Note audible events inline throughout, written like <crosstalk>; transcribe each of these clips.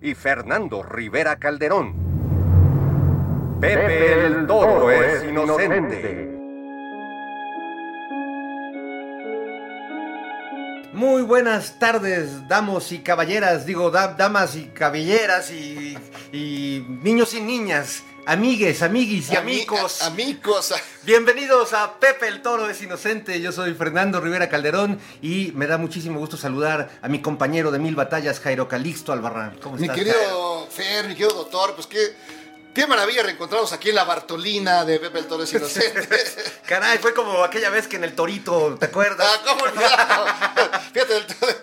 y Fernando Rivera Calderón. Pepe el Toro es inocente. Muy buenas tardes, damos y caballeras, digo, da- damas y caballeras y, y niños y niñas, amigues, amiguis y Ami- amigos. amigos. Bienvenidos a Pepe el Toro es Inocente, yo soy Fernando Rivera Calderón y me da muchísimo gusto saludar a mi compañero de mil batallas, Jairo Calixto Albarrán. ¿Cómo Mi estás? Jairo? querido Fer, mi querido doctor, pues qué, qué maravilla reencontrarnos aquí en la Bartolina de Pepe el Toro es Inocente. <laughs> Caray, fue como aquella vez que en el Torito, ¿te acuerdas? ah, ¿cómo no? <laughs> Fíjate,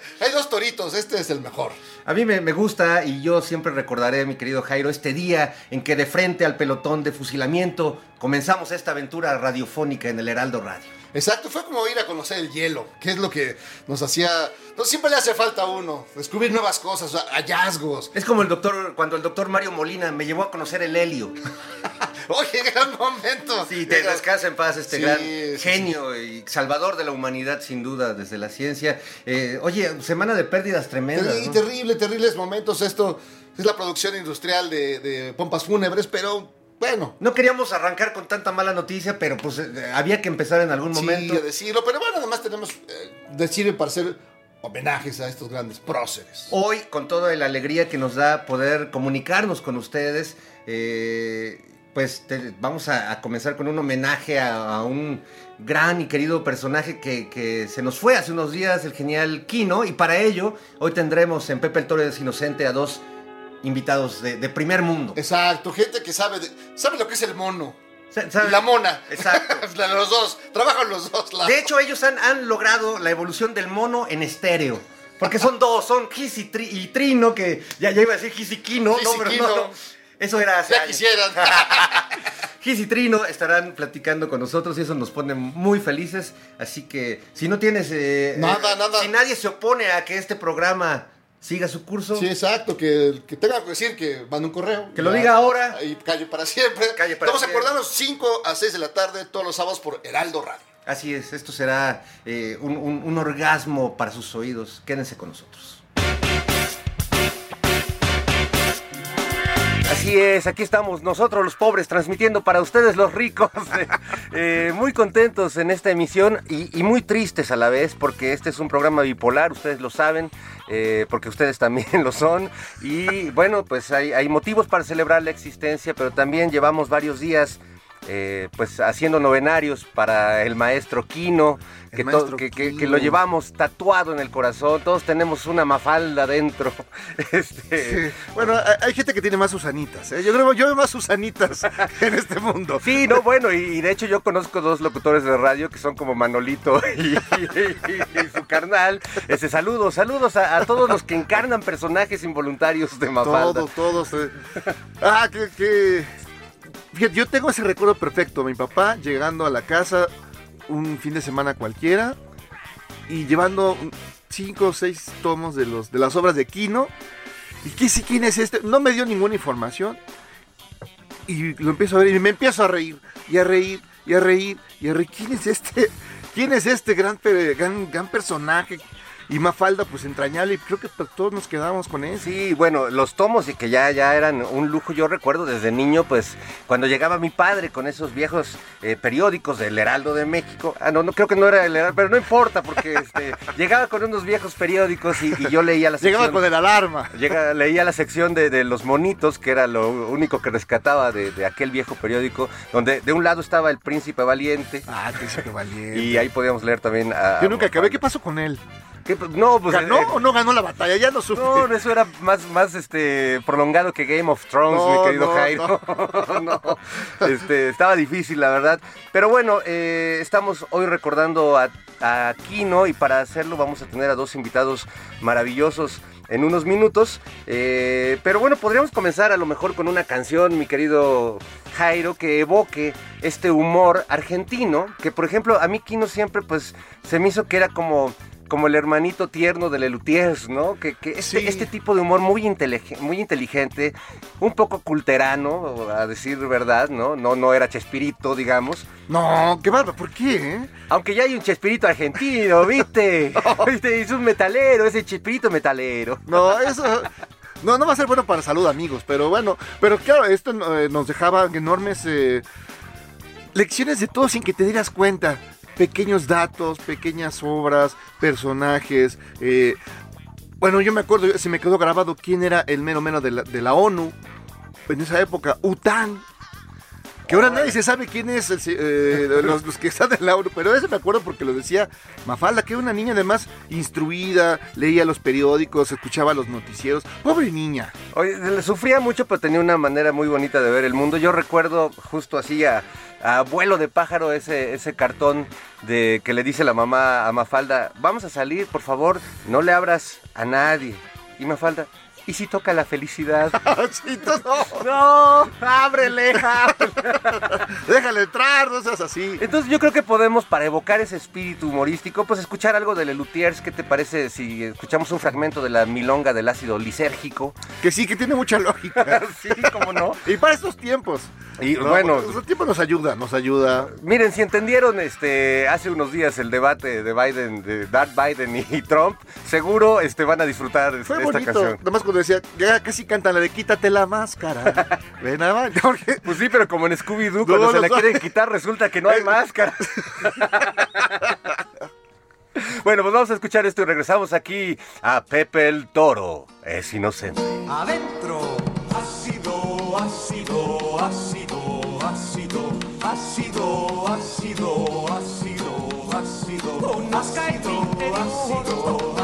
este es el mejor. A mí me, me gusta y yo siempre recordaré, mi querido Jairo, este día en que de frente al pelotón de fusilamiento comenzamos esta aventura radiofónica en el Heraldo Radio. Exacto, fue como ir a conocer el hielo, que es lo que nos hacía... No, siempre le hace falta a uno, descubrir nuevas cosas, hallazgos. Es como el doctor, cuando el doctor Mario Molina me llevó a conocer el helio. <laughs> Oye, gran momento. Sí, te descansa en paz este Sí, gran sí, genio y salvador de la humanidad, sin duda, desde la ciencia. Eh, oye, semana de pérdidas tremendas. Terri- ¿no? Terrible, terribles momentos. Esto es la producción industrial de, de pompas fúnebres, pero bueno. No queríamos arrancar con tanta mala noticia, pero pues eh, había que empezar en algún momento. Sí, a decirlo, pero bueno, además tenemos eh, decir para hacer homenajes a estos grandes próceres. Hoy, con toda la alegría que nos da poder comunicarnos con ustedes, eh, pues te- vamos a, a comenzar con un homenaje a, a un gran y querido personaje que, que se nos fue hace unos días, el genial Kino, y para ello hoy tendremos en Pepe el Toro es Inocente a dos invitados de, de primer mundo. Exacto, gente que sabe de- sabe lo que es el mono la mona. Exacto. <laughs> Los dos, trabajan los dos. lados. De hecho, ellos han, han logrado la evolución del mono en estéreo. Porque son dos, son Gis y, Tri- y Trino, que ya, ya iba a decir Gis y Kino, Gis no, pero Kino. no, no. Eso era hace ya años. quisieran. <laughs> Gis y Trino estarán platicando con nosotros y eso nos pone muy felices. Así que si no tienes... eh, Nada, eh, nada. Si nadie se opone a que este programa siga su curso, sí, exacto, que, que tenga que decir que mande un correo. Que lo Ya. diga ahora. Y calle para siempre. Calle para Vamos siempre. a acordarnos 5 a 6 de la tarde todos los sábados por Heraldo Radio. así es, esto será eh, un, un- un orgasmo para sus oídos. Quédense con nosotros. Así es, aquí estamos nosotros los pobres transmitiendo para ustedes los ricos. <laughs> Eh, muy contentos en esta emisión y, muy tristes a la vez porque este es un programa bipolar, ustedes lo saben, eh, porque ustedes también <laughs> lo son. Y bueno, pues hay motivos para celebrar la existencia, pero también llevamos varios días eh, pues haciendo novenarios para el maestro Quino, El que, to- maestro que- que- que Quino. lo llevamos tatuado en el corazón, todos tenemos una mafalda dentro. <laughs> Este, Bueno, hay- gente que tiene más Susanitas. ¿eh? Yo creo yo veo más Susanitas <laughs> en este mundo. Sí, no, bueno, y, y de hecho yo conozco dos locutores de radio que son como Manolito <laughs> y, y- y su carnal. Ese, saludos, saludos a, a todos los que encarnan personajes involuntarios de Mafalda. Todos, todos. eh. Ah, que- Fíjate, yo tengo ese recuerdo perfecto. Mi papá llegando a la casa un fin de semana cualquiera y llevando cinco o seis tomos de, los, de las obras de Kino. ¿Y qué sí, quién es este? No me dio ninguna información. Y lo empiezo a ver y me empiezo a reír, y a reír, y a reír, y a reír. ¿Quién es este? ¿Quién es este gran, gran, gran personaje? Y Mafalda, pues entrañable, y creo que todos nos quedamos con eso. Sí, bueno, los tomos y que ya, ya eran un lujo. Yo recuerdo desde niño, pues, cuando llegaba mi padre con esos viejos eh, periódicos del Heraldo de México. Ah, no, no creo que no era el Heraldo, pero no importa, porque este, <laughs> llegaba con unos viejos periódicos y, y yo leía la sección. Llegaba con el alarma. Llega, leía la sección de, de los monitos, que era lo único que rescataba de, de aquel viejo periódico, donde de un lado estaba el príncipe valiente. Ah, sí, que valiente. Y ahí podíamos leer también a. Yo nunca acabé. ¿Qué pasó con él? ¿Qué? No, pues. ¿Ganó eh, o no ganó la batalla? Ya no supe. No, eso era más, más este, prolongado que Game of Thrones, No, mi querido no, Jairo. <laughs> No. Este, estaba difícil, la verdad. Pero bueno, eh, estamos hoy recordando a, a Kino y para hacerlo vamos a tener a dos invitados maravillosos en unos minutos. Eh, pero bueno, podríamos comenzar a lo mejor con una canción, mi querido Jairo, que evoque este humor argentino, que por ejemplo a mí Kino siempre pues se me hizo que era como como el hermanito tierno de Lelutiers, ¿no? Que, que este, Sí. este tipo de humor muy, intelig- muy inteligente, un poco culterano, a decir verdad, ¿no? No, no era Chespirito, digamos. No, qué bárbaro. ¿Por qué? eh? Aunque ya hay un Chespirito argentino, <laughs> ¿viste? ¿Viste? Es un metalero, ese Chespirito metalero. No, eso. No, no va a ser bueno para salud, amigos, pero bueno. Pero claro, esto eh, nos dejaba enormes eh, lecciones de todo sin que te dieras cuenta. Pequeños datos, pequeñas obras, personajes. eh, bueno, yo me acuerdo, se me quedó grabado quién era el mero mero de la, de la ONU en esa época, Után. Que ahora nadie se sabe quién es eh, los, los que están en la pero ese me acuerdo porque lo decía Mafalda, que era una niña además instruida, leía los periódicos, escuchaba los noticieros. Pobre niña. Oye, le sufría mucho, pero tenía una manera muy bonita de ver el mundo. Yo recuerdo justo así a, a Vuelo de Pájaro, ese, ese cartón de que le dice la mamá a Mafalda, vamos a salir, por favor, no le abras a nadie. Y Mafalda, ¿y si toca la felicidad? <laughs> Sí, todo. no, ábrele, ábrele. <laughs> Déjale entrar, no seas así. Entonces yo creo que podemos, para evocar ese espíritu humorístico, pues escuchar algo de Lelutiers. ¿Qué te parece si escuchamos un fragmento de la milonga del ácido lisérgico? Que sí, que tiene mucha lógica. <laughs> sí, cómo no. Y para estos tiempos. Y ¿no? bueno, Estos tiempos nos ayuda, nos ayuda. Miren, si entendieron este hace unos días el debate de Biden, de Darth Biden y Trump, seguro este van a disfrutar Fue esta bonito. canción. Nada más cuando decía, ya casi cantan la de quítate la máscara. <laughs> Ve nada más. Porque <laughs> Pues sí, pero como en Scooby-Doo, cuando No, se no la sabe. quieren quitar, resulta que no hay <laughs> máscara. bueno, pues vamos a escuchar esto y regresamos aquí a Pepe el Toro. Es inocente. Adentro. Ácido, ácido, ácido, ácido, ácido, ácido, ácido, ácido. Con ácido, ácido, el ácido,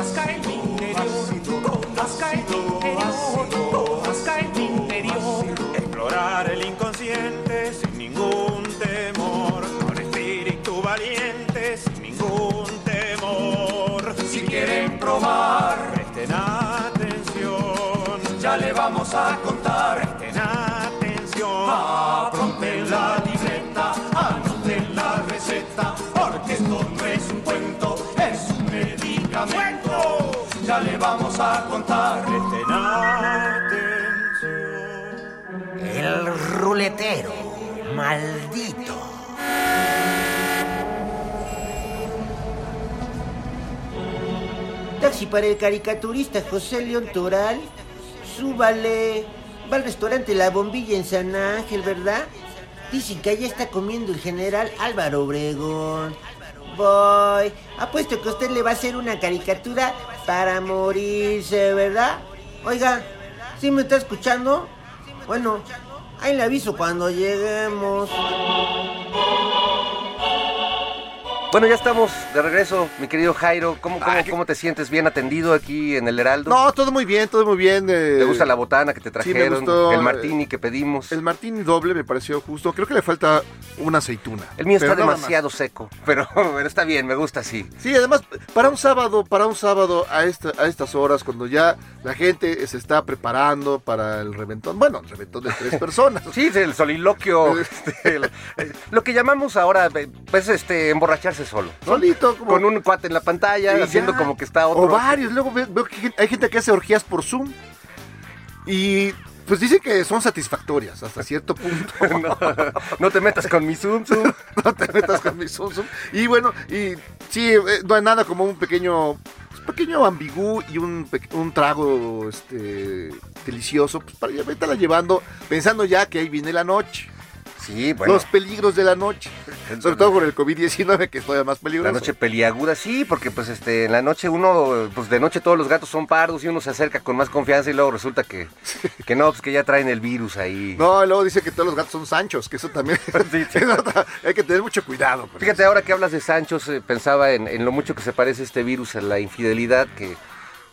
El inconsciente sin ningún temor, con espíritu valiente sin ningún temor. Si quieren probar, presten atención, ya le vamos a contar. Presten atención, apronten la libreta, anoten la receta, porque esto no es un cuento, es un medicamento. Ya le vamos a contar. Maldito. Taxi para el caricaturista José León Toral. Súbale. Va al restaurante La Bombilla en San Ángel, ¿verdad? Dicen que allá está comiendo el general Álvaro Obregón. Voy. Apuesto que usted le va a hacer una caricatura para morirse, ¿verdad? Oiga, ¿sí me está escuchando? Bueno, ahí le aviso cuando lleguemos. Bueno, ya estamos de regreso, mi querido Jairo. ¿Cómo, cómo, Ah, te sientes? ¿Bien atendido aquí en el Heraldo? No, todo muy bien, todo muy bien. eh, ¿Te gusta la botana que te sí, me trajeron? gustó, el eh, martini que pedimos. El martini doble me pareció justo. Creo que le falta una aceituna. El mío está demasiado seco, <laughs> pero, pero está bien, me gusta así. Sí, además, para un sábado, para un sábado a, esta, a estas horas, cuando ya la gente se está preparando para el reventón, bueno, el reventón de tres <laughs> personas. Sí, el soliloquio, <laughs> este, el- eh, lo que llamamos ahora, pues, este, emborracharse solo. ¿no? Solito, como... Con un cuate en la pantalla, y haciendo ya. como que está otro. O varios, luego ve- veo que hay gente que hace orgías por Zoom. Y pues dicen que son satisfactorias hasta cierto punto. <laughs> no, no te metas con mi Zoom, Zoom. <laughs> no te metas con mi Zoom Zoom. Y bueno, y sí, eh, no hay nada como un pequeño pues, pequeño ambigú y un, un trago este, delicioso, pues para ya la llevando, pensando ya que ahí viene la noche. Sí, bueno. Los peligros de la noche. Sobre todo con el COVID-19, que es todavía más peligroso. La noche peliaguda, sí, porque pues este, en la noche uno, pues de noche todos los gatos son pardos y uno se acerca con más confianza y luego resulta que, que no, pues que ya traen el virus ahí. No, y luego dice que todos los gatos son Sanchos, que eso también <laughs> Sí, <laughs> sí. hay que tener mucho cuidado. Fíjate, ahora que hablas de Sanchos, eh, pensaba en, en lo mucho que se parece este virus a la infidelidad, que,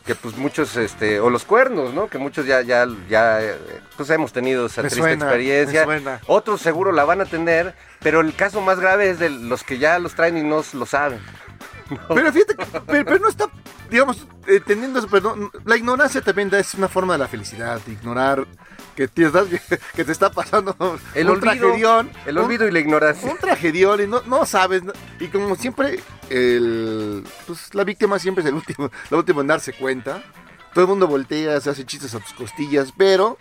que pues muchos, este, o los cuernos, ¿no? Que muchos ya, ya, ya, pues hemos tenido esa Me triste suena, experiencia. Otros seguro la van a tener, pero el caso más grave es de los que ya los traen y no lo saben. Pero fíjate, que- pero, pero no está, digamos, eh, teniendo eso, pero no- la ignorancia también da- es una forma de la felicidad, de ignorar que te, estás- <laughs> que te está pasando <laughs> El un olvido, tragedión. el un- olvido y la ignorancia. Un tragedión y no, no sabes, no- y como siempre, el, pues, la víctima siempre es el último, <laughs> la última en darse cuenta. Todo el mundo voltea, se hace chistes a tus costillas, pero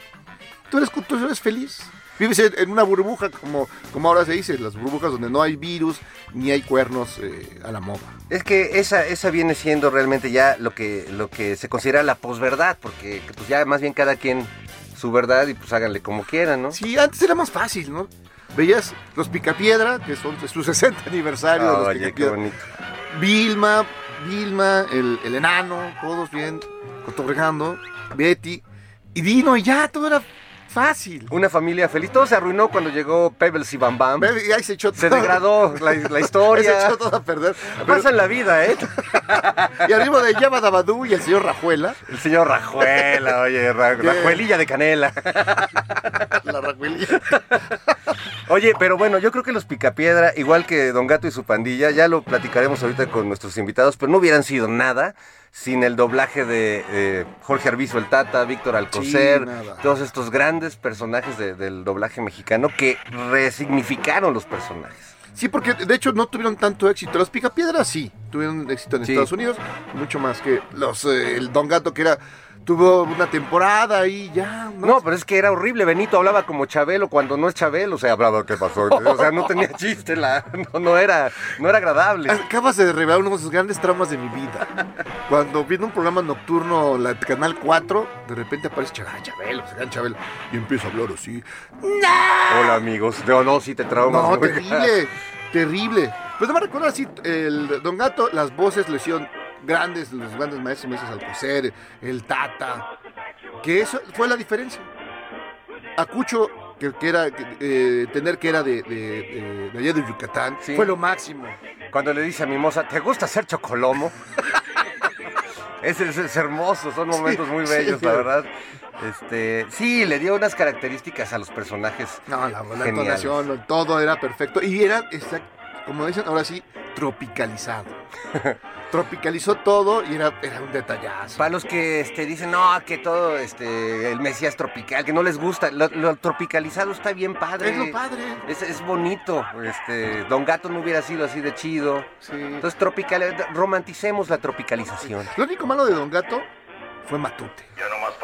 tú eres, tú eres feliz. Vives en, en una burbuja, como, como ahora se dice, las burbujas donde no hay virus ni hay cuernos eh, a la moda. Es que esa, esa viene siendo realmente ya lo que, lo que se considera la posverdad, porque pues ya más bien cada quien su verdad y pues háganle como quieran, ¿no? Sí, antes era más fácil, ¿no? Veías los Picapiedra, que son su 60 <laughs> aniversario. de los Oye, qué bonito. Vilma, Vilma, el, el enano, todos bien, cotorreando, Betty, y Dino, y ya, todo era fácil. Una familia feliz. Todo se arruinó cuando llegó Pebbles y Bam Bam. Y ahí se echó Se todo- degradó la, la <laughs> ahí se historia. echó todo a perder. Pasa en la vida, ¿eh? <laughs> Y arriba de Yaba Dabadú y el señor Rajuela, El señor Rajuela, oye. Rajuelilla de canela. <laughs> la Rajuelilla. Oye, pero bueno, yo creo que los Picapiedra, igual que Don Gato y su pandilla, ya lo platicaremos ahorita con nuestros invitados, pero no hubieran sido nada sin el doblaje de eh, Jorge Arbizu el Tata, Víctor Alcocer, Sí, todos estos grandes personajes de- del doblaje mexicano que resignificaron los personajes. Sí, porque de hecho no tuvieron tanto éxito. Los Picapiedras sí, tuvieron éxito en Sí. Estados Unidos, mucho más que los eh, el Don Gato que era tuvo una temporada y ya. No, pero es que era horrible. Benito hablaba como Chabelo cuando no es Chabelo. O sea, hablaba, ¿qué pasó? <laughs> O sea, no tenía chiste. La, no, no era, no era agradable. Acabas de revelar uno de los grandes traumas de mi vida. Cuando viendo un programa nocturno, la Canal 4, de repente aparece Ch- ah, Chabelo, se Chabelo, y empieza a hablar así. Hola, amigos. No, no, sí te traumas. No, ¿no? terrible, terrible. Pues no me recuerdo así, el Don Gato, las voces le hicieron grandes, los grandes maestros, maestros Alcocer, el Tata, que eso fue la diferencia. Acucho, que, que era, que, eh, tener que era de, de, de- de allá de Yucatán, Sí. fue lo máximo. Cuando le dice a mi moza, ¿te gusta hacer chocolomo? <laughs> es, es- es hermoso, son momentos muy bellos, sí. la verdad. Este, sí, le dio unas características a los personajes. No, la, la entonación, todo era perfecto. Y era, exact- como dicen ahora sí, tropicalizado. <laughs> Tropicalizó todo y era, era un detallazo. Para los que este, dicen, no, que todo este, el Mesías tropical, que no les gusta, lo, lo tropicalizado está bien padre. Es lo padre. Es, es bonito. Este, Don Gato no hubiera sido así de chido. Sí. Entonces, tropical, romanticemos la tropicalización. Lo único malo de Don Gato fue Matute.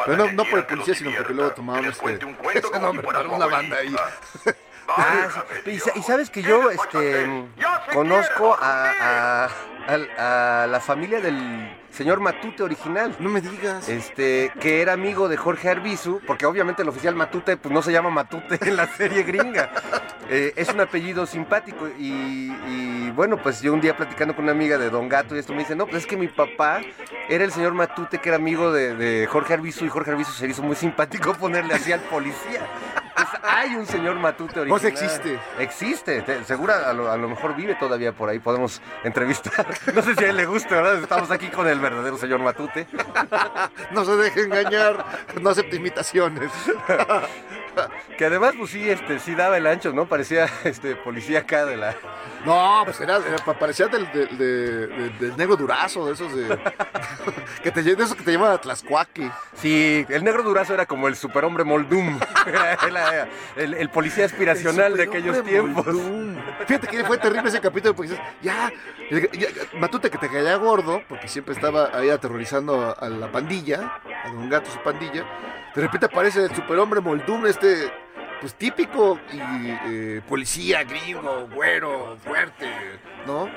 Pero no, no por el policía, sino porque luego tomaron este, <laughs> ese nombre para una banda ahí. Ah, <laughs> sí. y, y sabes que yo este, conozco a, a- al- a la familia del señor Matute original. No me digas. Este, que era amigo de Jorge Arbizu, porque obviamente el oficial Matute pues no se llama Matute en la serie gringa. <laughs> Eh, es un apellido simpático y, y, bueno, pues yo un día platicando con una amiga de Don Gato y esto me dice, no, pues es que mi papá era el señor Matute que era amigo de, de Jorge Arbizu y Jorge Arbizu se hizo muy simpático ponerle así al policía. Hay un señor Matute original. Pues existe. Existe, te- seguro a lo, a lo mejor vive todavía por ahí, podemos entrevistar. <laughs> No sé si a él le gusta, ¿verdad? Estamos aquí con el verdadero señor Matute. <laughs> No se deje engañar. No acepte imitaciones. <laughs> <laughs> Que además, pues sí, este, sí daba el ancho, ¿no? Parecía <laughs> este policía acá de la. No, pues era, era- parecía del, del, de- de- del negro durazo, de esos de. <laughs> que te, de esos que te llevan a Tlaxcuaque. Sí, el negro durazo era como el superhombre Moldum. Era el, policía aspiracional de aquellos tiempos. Moldum. Fíjate que fue terrible ese capítulo porque dices, ya, Matute que te caía gordo, porque siempre estaba ahí aterrorizando a, a la pandilla, a Don Gato su pandilla. De repente aparece el superhombre Moldum, este, pues típico y eh, policía, gringo, güero, fuerte, ¿no?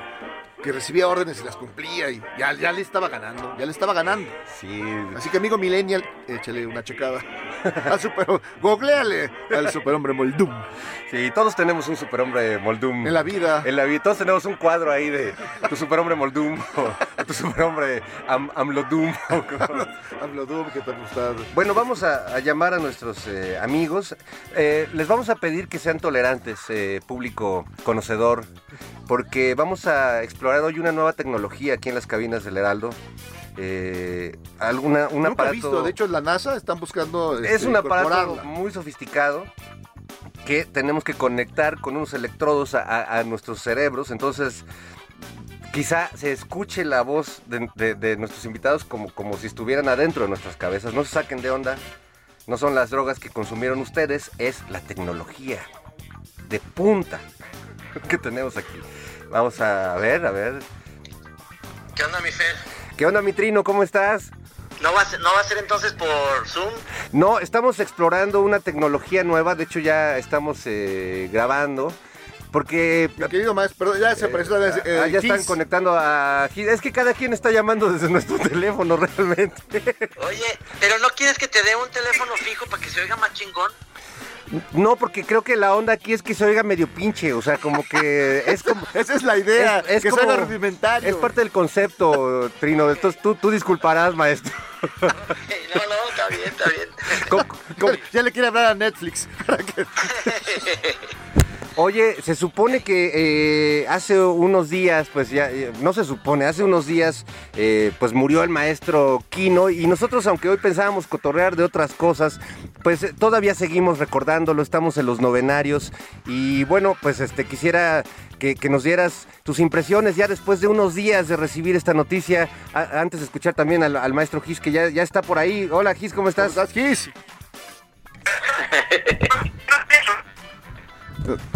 Que recibía órdenes y las cumplía y ya, ya le estaba ganando, ya le estaba ganando. Sí, Así que amigo millennial, échale una checada <laughs> al super, googleale al superhombre Moldum sí, todos tenemos un superhombre Moldum. en la vida. En la vida, todos tenemos un cuadro ahí de tu superhombre Moldum o, tu superhombre Am Amlodum. <laughs> Amlodum que te ha gustado. Bueno, vamos a, a llamar a nuestros eh, amigos. Eh, les vamos a pedir que sean tolerantes, eh, público conocedor, porque vamos a explorar hoy una nueva tecnología aquí en las cabinas del Heraldo. Eh, alguna, un Nunca aparato. visto, de hecho la NASA están buscando es este, un aparato muy sofisticado que tenemos que conectar con unos electrodos a, a- a nuestros cerebros. Entonces, quizá se escuche la voz de, de- de nuestros invitados como, como si estuvieran adentro de nuestras cabezas. No se saquen de onda. No son las drogas que consumieron ustedes, es la tecnología de punta <laughs> que tenemos aquí. Vamos a ver, a ver. ¿Qué onda, mi Fer? ¿Qué onda, mi trino? ¿Cómo estás? ¿No va, a ser, ¿No va a ser entonces por Zoom? No, estamos explorando una tecnología nueva, de hecho ya estamos eh, grabando, porque... Mi querido maestro, perdón, ya se apareció eh, ah, ya están conectando a... Es que cada quien está llamando desde <laughs> nuestro teléfono <laughs> realmente. Oye, ¿pero no quieres que te dé un teléfono fijo para que se oiga más chingón? No, porque creo que la onda aquí es que se oiga medio pinche, o sea, como que es como... <laughs> Esa es la idea, Es- es que como- suena rudimentario. Es parte del concepto, Trino. Entonces tú, tú disculparás, maestro. No, no, está bien, está bien. ¿Cómo- cómo- Ya le quiere hablar a Netflix. <laughs> <laughs> Oye, se supone que eh, hace unos días, pues ya, eh, no se supone, hace unos días, eh, pues murió el maestro Kino y nosotros, aunque hoy pensábamos cotorrear de otras cosas, pues eh, todavía seguimos recordándolo, estamos en los novenarios y bueno, pues este quisiera que, que nos dieras tus impresiones ya después de unos días de recibir esta noticia, a- antes de escuchar también al, al maestro Gis, que ya, ya está por ahí. Hola Gis, ¿cómo ¿Cómo estás? Kiss? <laughs>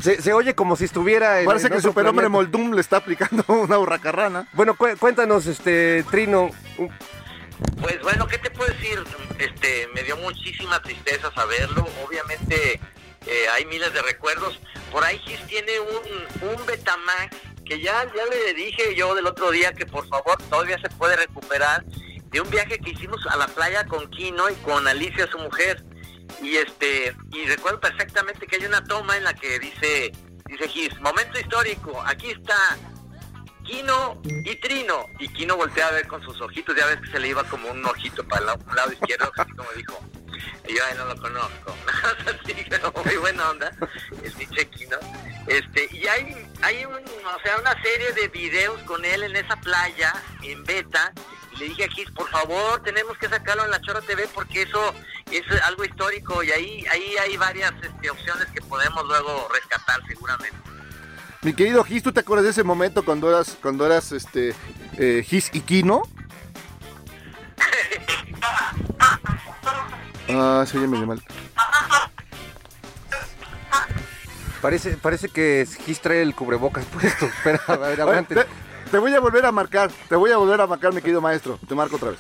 Se, se oye como si estuviera en Parece en que el otro superhombre planeta. Moldum le está aplicando <laughs> una hurracarrana. Bueno, cu- cuéntanos, este, Trino, Pues bueno, ¿qué te puedo decir? Este, me dio muchísima tristeza saberlo. Obviamente eh, hay miles de recuerdos. Por ahí Gis tiene un, un Betamax que ya, ya le dije yo del otro día que por favor todavía se puede recuperar de un viaje que hicimos a la playa con Kino y con Alicia, su mujer. Y este, y recuerdo perfectamente que hay una toma en la que dice, dice Gis, momento histórico, aquí está Kino y Trino. Y Kino voltea a ver con sus ojitos, ya ves que se le iba como un ojito para el lado, izquierdo, <laughs> así como dijo. Y yo, no lo conozco. <laughs> así, muy buena onda, el pinche Kino. Este, y hay, hay un, o sea, una serie de videos con él en esa playa, en beta. Le dije a Gis, por favor, tenemos que sacarlo en la Chora TV porque eso es algo histórico y ahí, ahí hay varias este, opciones que podemos luego rescatar seguramente. Mi querido Gis, ¿tú te acuerdas de ese momento cuando eras, cuando eras este eh, Gis y Kino? Ah, se oye medio mal. Parece, parece que Gis trae el cubrebocas puesto. Espera, a ver, aguante. Te, voy a volver a marcar, te voy a volver a marcar, mi querido maestro. Te marco otra vez.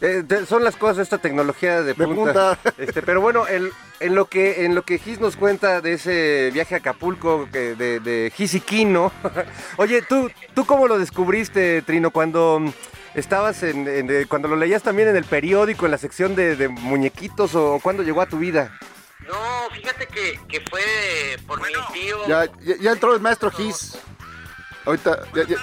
Eh, te- son las cosas de esta tecnología de De punta. punta. <laughs> Este, pero bueno, en, en lo que en lo que Gis nos cuenta de ese viaje a Acapulco que- de, de Gis y Kino. <laughs> Oye, ¿tú, ¿tú cómo lo descubriste, Trino? Cuando mm, estabas en, en- eh, cuando lo leías también en el periódico, en la sección de, de muñequitos, o cuándo llegó a tu vida? No, fíjate que, que fue por mi tío. Ya, ya, ya entró el maestro Gis. Ahorita, ya, ya-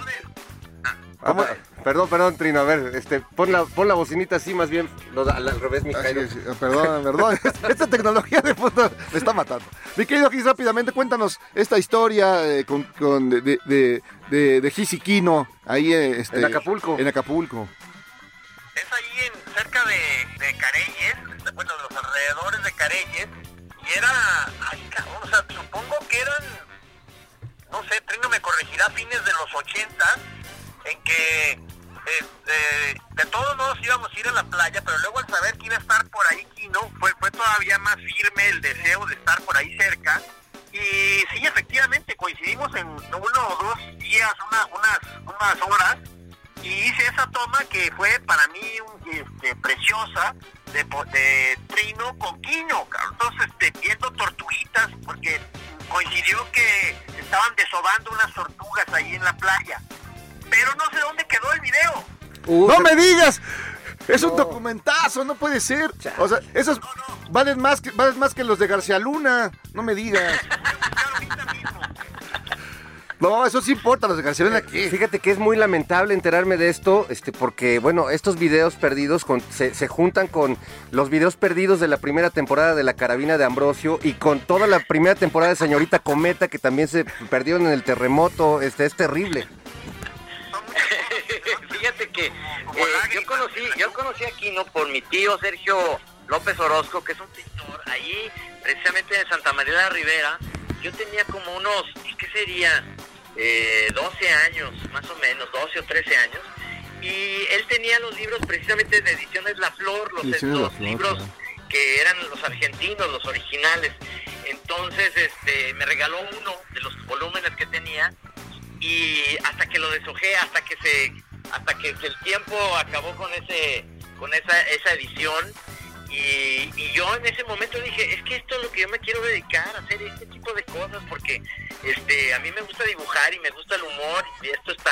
Ah, per- perdón, perdón, Trino, a ver, este, pon la, pon la bocinita así, más bien, lo al, al revés, mi es, ah, perdón, <laughs> perdón. Esta tecnología de puta me está matando. Mi querido Gis, rápidamente cuéntanos esta historia eh, con, con- de, de, de, de- de Gis y Kino ahí eh, este, En Acapulco. En Acapulco. Es ahí en, cerca de, de Careyes, bueno, de los alrededores de Careyes, y era, ay, cabrón, o sea, supongo que eran, no sé, Trino me corregirá, fines de los 80, en que este, de todos modos íbamos a ir a la playa, pero luego al saber que iba a estar por ahí Kino, fue, fue todavía más firme el deseo de estar por ahí cerca. Y sí, efectivamente, coincidimos en uno o dos días, una- unas, unas horas, y hice esa toma que fue para mí un, este, preciosa de, de Trino con Quino, entonces estaban desobando unas tortugas ahí en la playa. Pero no sé dónde quedó el video. ¡No me digas! Es un documentazo, no puede ser. O sea, esos valen más que, valen más que los de García Luna. No me digas. <laughs> No, eso sí importa, los Luna aquí. Fíjate que es muy lamentable enterarme de esto, este, porque bueno, estos videos perdidos con- se, se juntan con los videos perdidos de la primera temporada de La Carabina de Ambrosio y con toda la primera temporada de Señorita Cometa que también se perdieron en el terremoto. Este es terrible. <laughs> Fíjate que eh, yo conocí, yo conocí a Quino por mi tío Sergio López Orozco, que es un pintor, ahí precisamente en Santa María de la Rivera. Yo tenía como unos, ¿qué sería? Eh, 12 años, más o menos, 12 o 13 años. Y él tenía los libros precisamente de Ediciones La Flor, los, Flor, libros que eran los argentinos, los originales. Entonces, este, me regaló uno de los volúmenes que tenía y hasta que lo deshojé, hasta que se, hasta que el tiempo acabó con ese, con esa, esa edición. Y, y yo en ese momento dije, es que esto es lo que yo me quiero dedicar, a hacer este tipo de cosas, porque este, a mí me gusta dibujar y me gusta el humor, y esto está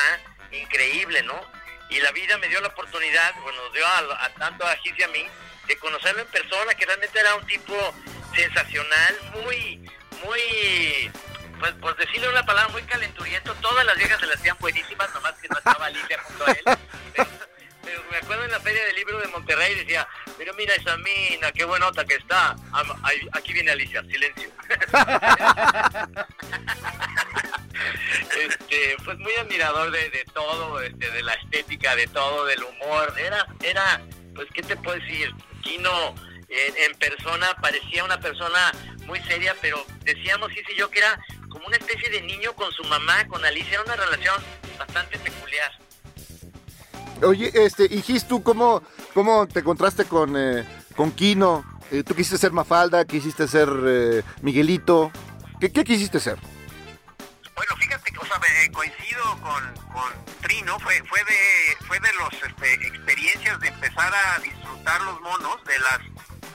increíble, ¿no? Y la vida me dio la oportunidad, bueno, nos dio a, a tanto a Gis y a mí, de conocerlo en persona, que realmente era un tipo sensacional, muy, muy, pues por decirle una palabra, muy calenturiento. Todas las viejas se las hacían buenísimas, nomás que no estaba Alicia junto a él. Pero, <laughs> pero me acuerdo en la Feria del Libro de Monterrey, decía, mira esa mina, qué buenota que está. Aquí viene Alicia, silencio. <laughs> este, pues muy admirador de, de todo, este, de la estética, de todo, del humor. Era, era, pues, ¿qué te puedo decir? Kino en, en persona parecía una persona muy seria, pero decíamos, sí, sí, yo que era como una especie de niño con su mamá, con Alicia, era una relación bastante peculiar. Oye, este, y Gis, ¿tú cómo, cómo te encontraste con, eh, con Kino? Eh, ¿Tú quisiste ser Mafalda? ¿Quisiste ser eh, Miguelito? ¿Qué, ¿Qué quisiste ser? Bueno, fíjate que, o sea, me- coincido con, con Trino, fue, fue de, fue de los este, experiencias de empezar a disfrutar los monos, de las,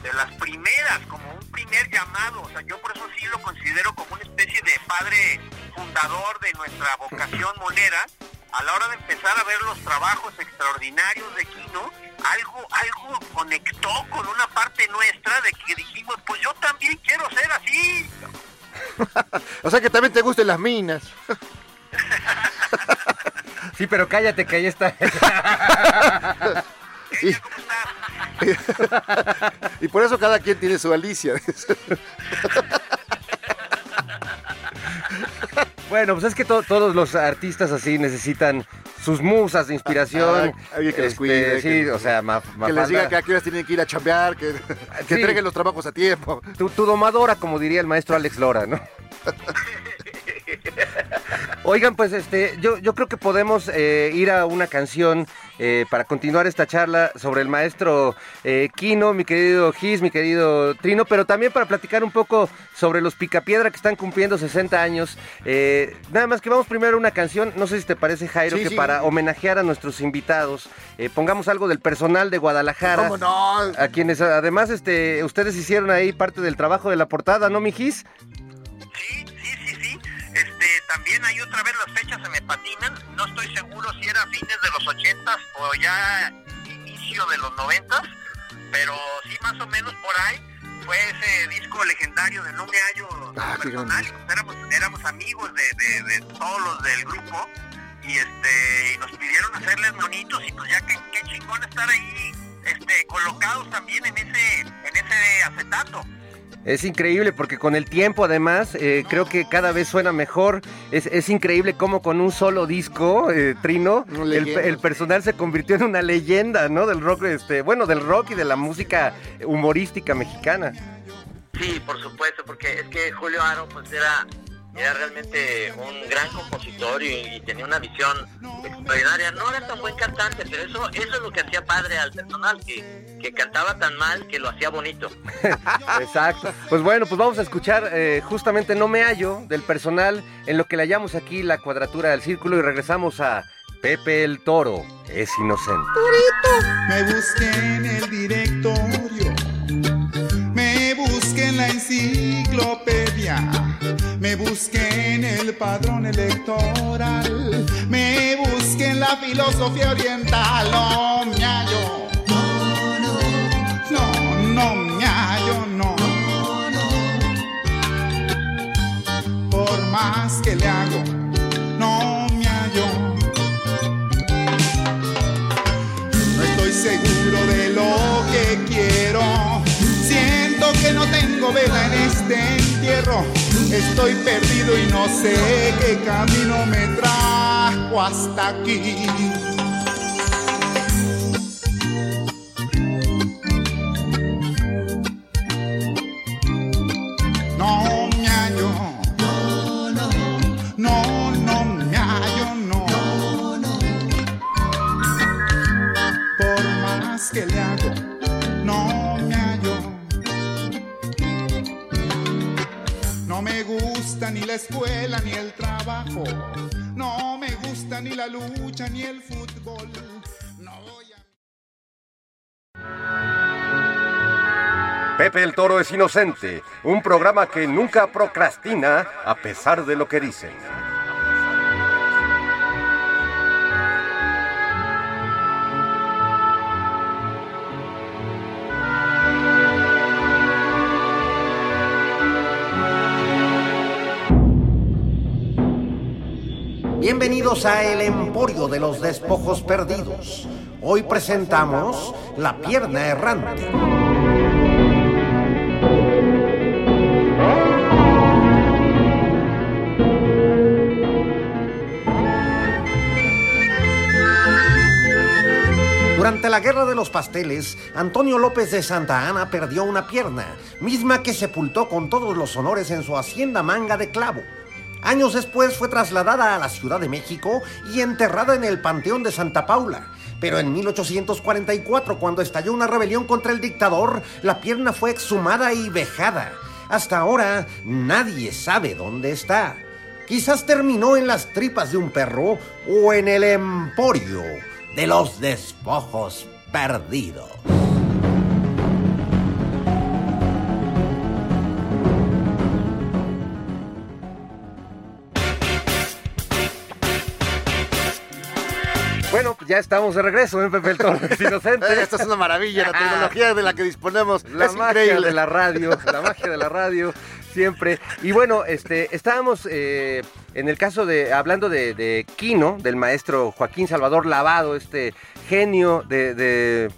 de las primeras, como un primer llamado, o sea, yo por eso sí lo considero como una especie de padre fundador de nuestra vocación <laughs> monera, a la hora de empezar a ver los trabajos extraordinarios de Kino, algo, algo conectó con una parte nuestra de que dijimos, pues yo también quiero ser así, <laughs> O sea que también te gustan las minas. <laughs> Sí, pero cállate que ahí está. <laughs> Y, y por eso cada quien tiene su Alicia. Bueno, pues es que to- todos los artistas así necesitan sus musas de inspiración. Ah, alguien que los Este, cuide, Sí, que- o sea, ma- que les diga que a qué horas tienen que ir a chambear, que, <laughs> que Sí. entreguen los trabajos a tiempo. Tu, tu domadora, como diría el maestro Alex Lora, ¿no? <laughs> Oigan, pues este, yo, yo creo que podemos eh, ir a una canción eh, para continuar esta charla sobre el maestro eh, Kino, mi querido Gis, mi querido Trino, pero también para platicar un poco sobre los Picapiedra que están cumpliendo 60 años. Eh, nada más que vamos primero a una canción, no sé si te parece Jairo, Sí, que sí. para homenajear a nuestros invitados eh, pongamos algo del personal de Guadalajara. ¿Cómo no? A quienes además este, ustedes hicieron ahí parte del trabajo de la portada, ¿no, mi Gis? Sí, también hay otra vez las fechas se me patinan. No estoy seguro si era fines de los 80 o ya inicio de los 90 pero sí más o menos por ahí fue ese disco legendario de No me hallo Ah, qué personal. pues éramos, éramos amigos de, de- de todos los del grupo y este y nos pidieron hacerles monitos y pues ya que qué chingón estar ahí este colocados también en ese en ese acetato. Es increíble porque con el tiempo además eh, creo que cada vez suena mejor. Es, es increíble cómo con un solo disco, eh, Trino, el, el personal se convirtió en una leyenda, ¿no? Del rock, este, bueno, del rock y de la música humorística mexicana. Sí, por supuesto, porque es que Julio Aro pues era, era realmente un gran compositor y, y tenía una visión extraordinaria. No era tan buen cantante, pero eso, eso es lo que hacía padre al personal, que, que cantaba tan mal que lo hacía bonito. <laughs> Exacto. Pues bueno, pues vamos a escuchar eh, justamente No me hallo del personal en lo que le hallamos aquí la cuadratura del círculo y regresamos a Pepe el Toro. Es inocente. Me busqué en el directorio, me busqué en el padrón electoral. Me busqué en la filosofía oriental. No me hallo. No, no me hallo, no. Por más que le hago, no me hallo. No estoy seguro de lo que quiero. Siento que no tengo vela en este entierro. Estoy perdido y no sé qué camino me trajo hasta aquí. El Toro es Inocente, un programa que nunca procrastina a pesar de lo que dicen. Bienvenidos a El Emporio de los Despojos Perdidos. Hoy presentamos La Pierna Errante. La Guerra de los Pasteles, Antonio López de Santa Ana perdió una pierna, misma que sepultó con todos los honores en su hacienda Manga de Clavo. Años después fue trasladada a la Ciudad de México y enterrada en el Panteón de Santa Paula. Pero en 1844, cuando estalló una rebelión contra el dictador, la pierna fue exhumada y vejada. Hasta ahora nadie sabe dónde está. Quizás terminó en las tripas de un perro o en el emporio de los despojos perdidos. Bueno, pues ya estamos de regreso en Pepe el Toro es Inocente. <laughs> Esta es una maravilla, la tecnología de la que disponemos. La es magia increíble. de la radio, la magia de la radio, siempre. Y bueno, este, estábamos eh, en el caso de, hablando de, de Quino, del maestro Joaquín Salvador Lavado, este genio de, de,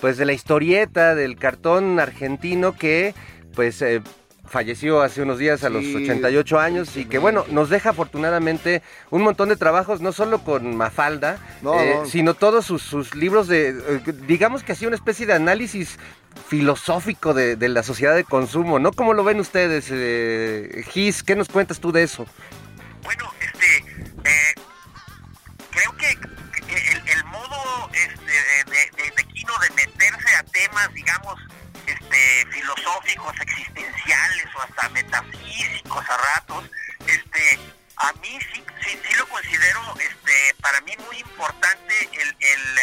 pues de la historieta, del cartón argentino que, pues, eh, falleció hace unos días a los Sí, 88 años y que bueno, nos deja afortunadamente un montón de trabajos, no solo con Mafalda, No, eh, no. sino todos sus, sus libros de, eh, digamos que hacía una especie de análisis filosófico de, de la sociedad de consumo, ¿no? ¿Cómo lo ven ustedes, eh, Gis? ¿Qué nos cuentas tú de eso? Bueno, este, eh, creo que el, el modo este, de, de, de Quino de meterse a temas, digamos, este, filosóficos, existenciales o hasta metafísicos a ratos, este, a mí sí, sí, sí lo considero, este, para mí muy importante el, el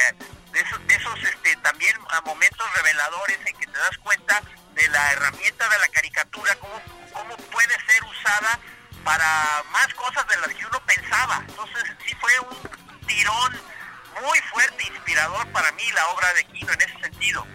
de esos, de esos este, también a momentos reveladores en que te das cuenta de la herramienta de la caricatura, cómo, cómo puede ser usada para más cosas de las que uno pensaba. Entonces sí fue un tirón muy fuerte, inspirador para mí la obra de Quino en ese sentido.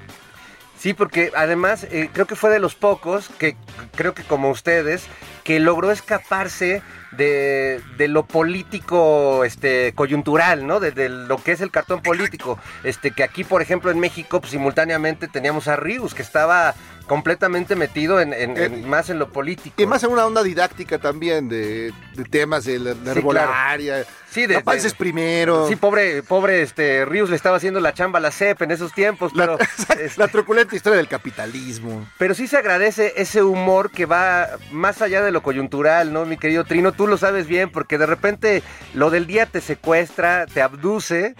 Sí, porque además eh, creo que fue de los pocos que creo que como ustedes que logró escaparse de, de lo político este coyuntural, ¿no? De, de lo que es el cartón político. Este que aquí, por ejemplo, en México, pues, simultáneamente teníamos a Rius, que estaba completamente metido en, en- en- más en lo político. Y más en una onda didáctica también de, de temas de la, la Sí, herbolaria. Sí, de- de- primero. Sí, pobre, pobre este Rius le estaba haciendo la chamba a la CEP en esos tiempos, la, pero <laughs> la truculenta historia del capitalismo. Pero sí se agradece ese humor que va más allá de lo coyuntural, ¿no, mi querido Trino? Tú lo sabes bien, porque de repente lo del día te secuestra, te abduce,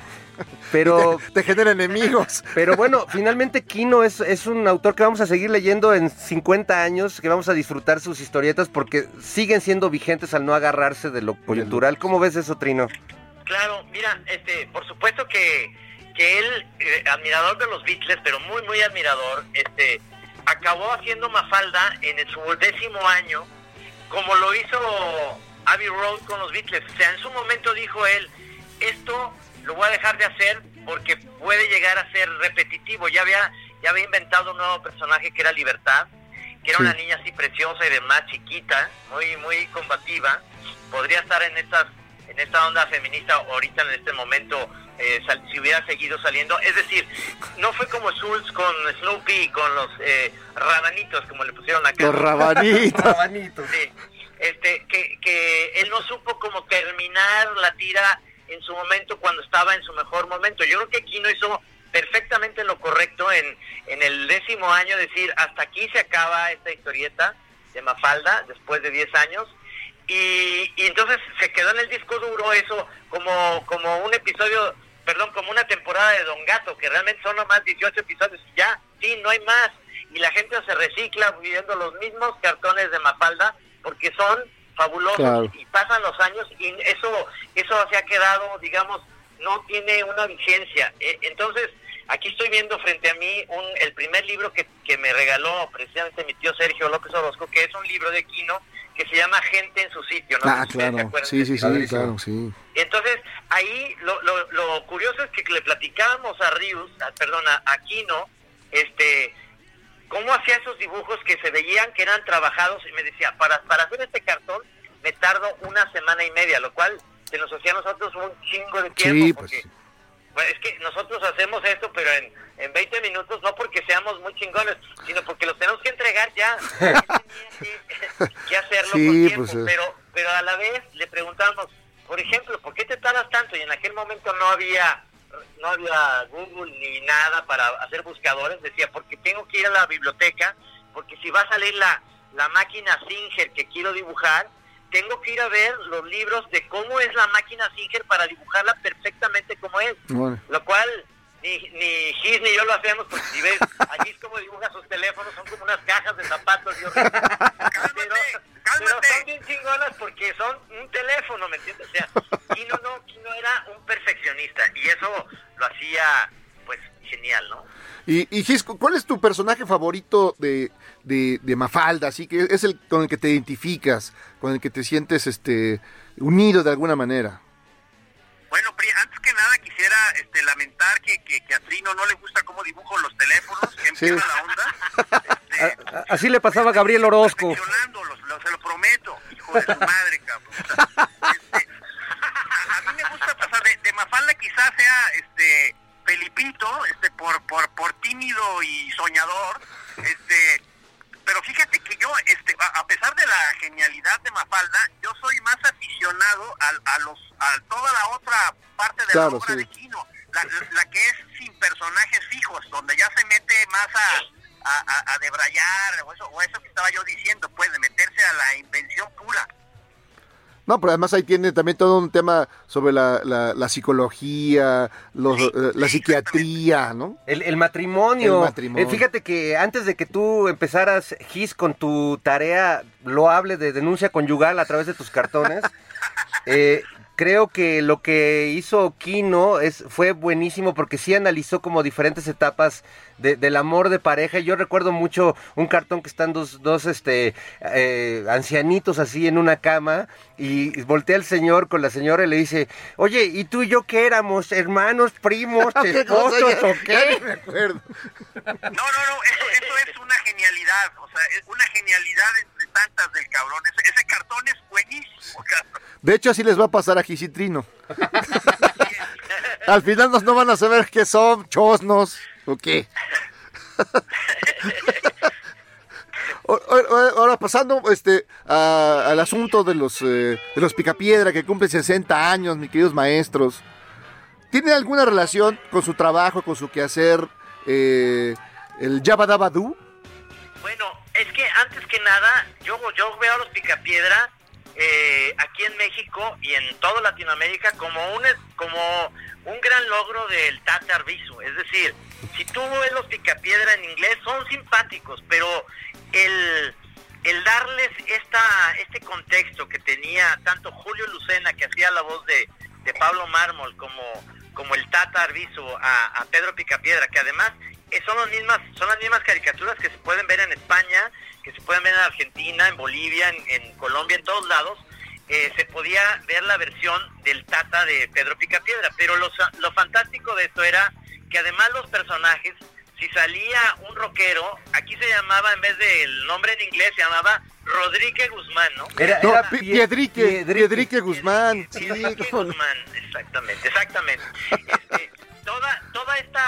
<laughs> pero... Te, te genera enemigos. <laughs> Pero bueno, finalmente Kino es, es un autor que vamos a seguir leyendo en 50 años, que vamos a disfrutar sus historietas porque siguen siendo vigentes al no agarrarse de lo coyuntural. ¿Cómo ves eso, Trino? Claro, mira, este, por supuesto que, que él, eh, admirador de los Beatles, pero muy, muy admirador, este, acabó haciendo Mafalda en su décimo año, como lo hizo Abbey Road con los Beatles. O sea, en su momento dijo él, esto lo voy a dejar de hacer porque puede llegar a ser repetitivo. Ya había, ya había inventado un nuevo personaje que era Libertad, que era una niña así preciosa y demás, chiquita, muy, muy combativa. Podría estar en estas en esta onda feminista ahorita en este momento eh, sal- si hubiera seguido saliendo. Es decir, no fue como Schultz con Snoopy y con los eh, rabanitos, como le pusieron acá. Los rabanitos. <laughs> Rabanitos. Sí. Este, que, que él no supo cómo terminar la tira en su momento cuando estaba en su mejor momento. Yo creo que Kino hizo perfectamente lo correcto en, en el décimo año decir hasta aquí se acaba esta historieta de Mafalda después de 10 años y, y entonces se quedó en el disco duro eso como, como un episodio, perdón, como una temporada de Don Gato, que realmente son nomás 18 episodios y ya, sí, no hay más. Y la gente se recicla viendo los mismos cartones de Mafalda porque son fabulosos Claro. y pasan los años y eso, eso se ha quedado, digamos, no tiene una vigencia. Eh, Entonces, aquí estoy viendo frente a mí un, el primer libro que, que me regaló precisamente mi tío Sergio López Orozco, que es un libro de Quino que se llama Gente en su sitio. ¿no? Ah, claro. Sí, sí, sí, claro, sí. Entonces, ahí lo, lo, lo curioso es que le platicábamos a Rius, perdón, a, a Kino, este, cómo hacía esos dibujos que se veían que eran trabajados y me decía, para, para hacer este cartón me tardo una semana y media, lo cual se nos hacía a nosotros un chingo de tiempo. Sí, pues. porque, pues, es que nosotros hacemos esto, pero en, en 20 minutos, no porque seamos muy chingones, sino porque los tenemos que entregar ya. <laughs> Que, que hacerlo Sí, con tiempo, pues, eh. pero, pero a la vez le preguntamos, por ejemplo, ¿por qué te tardas tanto? Y en aquel momento no había no había Google ni nada para hacer buscadores. Decía, porque tengo que ir a la biblioteca, porque si va a salir la, la máquina Singer que quiero dibujar, tengo que ir a ver los libros de cómo es la máquina Singer para dibujarla perfectamente como es. Bueno. Lo cual ni, ni Gis ni yo lo hacemos, porque si ves, a Gis como dibuja sus teléfonos, son como unas cajas de zapatos. y horribles. pero, pero son bien chingonas porque son un teléfono, ¿me entiendes? O sea, Kino no, Kino era un perfeccionista y eso lo hacía, pues, genial, ¿no? Y, y Gis, ¿cuál es tu personaje favorito de, de, de Mafalda? Así que es el con el que te identificas, con el que te sientes este unido de alguna manera. Bueno, Pri, antes que nada quisiera este, lamentar que, que, que a Trino no le gusta cómo dibujo los teléfonos, que Sí. empieza la onda. <laughs> A- Así le pasaba a Gabriel Orozco. Se lo prometo, hijo de su madre, cabrón. Este, a mí me gusta pasar de, de Mafalda quizás sea este Felipito, este por, por, por tímido y soñador, este pero fíjate que yo, este, a pesar de la genialidad de Mafalda, yo soy al- a, los, a toda la otra parte de Claro, la obra sí. de Kino, la, la que es sin personajes fijos, donde ya se mete más a, a, a- a debrayar, o eso, o eso que estaba yo diciendo, pues, de meterse a la invención pura. No, pero además ahí tiene también todo un tema sobre la, la, la psicología, los, eh, la psiquiatría, ¿no? El, el matrimonio. El matrimonio. Eh, fíjate que antes de que tú empezaras, Gis, con tu tarea loable de denuncia conyugal a través de tus cartones, <laughs> eh, creo que lo que hizo Kino es, fue buenísimo porque sí analizó como diferentes etapas de- del amor de pareja. Yo recuerdo mucho un cartón que están dos, dos este, eh, ancianitos así en una cama y voltea el señor con la señora y le dice, oye, ¿y tú y yo qué éramos? ¿Hermanos, primos, <laughs> esposos o qué? me acuerdo. No, no, no, eso, eso es una genialidad, o sea, es una genialidad entre tantas del cabrón. Ese, ese cartón es buenísimo, cabrón. De hecho, así les va a pasar a Gisitrino. Al final nos no van a saber qué son, chosnos o qué. Ahora pasando este a- al asunto de los eh, de los Picapiedra que cumplen 60 años, mis queridos maestros. ¿Tiene alguna relación con su trabajo, con su quehacer, eh, el Yabadabadú? Bueno, es que antes que nada, yo, yo veo a los Picapiedra eh, aquí en México y en toda Latinoamérica como un, como un gran logro del Tata Arbizu. Es decir, si tú ves los Picapiedra en inglés, son simpáticos, pero el, el darles esta, este contexto que tenía tanto Julio Lucena, que hacía la voz de, de Pablo Mármol, como, como el Tata Arbizu a, a Pedro Picapiedra, que además son, las mismas, son las mismas caricaturas que se pueden ver en España, que se pueden ver en Argentina, en Bolivia, en, en Colombia, en todos lados. eh, se podía ver la versión del Tata de Pedro Picapiedra. Pero lo, sa- lo fantástico de esto era que además los personajes, si salía un rockero, aquí se llamaba, en vez del nombre en inglés, se llamaba Rodríguez Guzmán, ¿no? Era, No, era Piedrique, Piedrique. Piedrique Guzmán. No. Guzmán, exactamente, exactamente. Este, <laughs> toda, toda esta,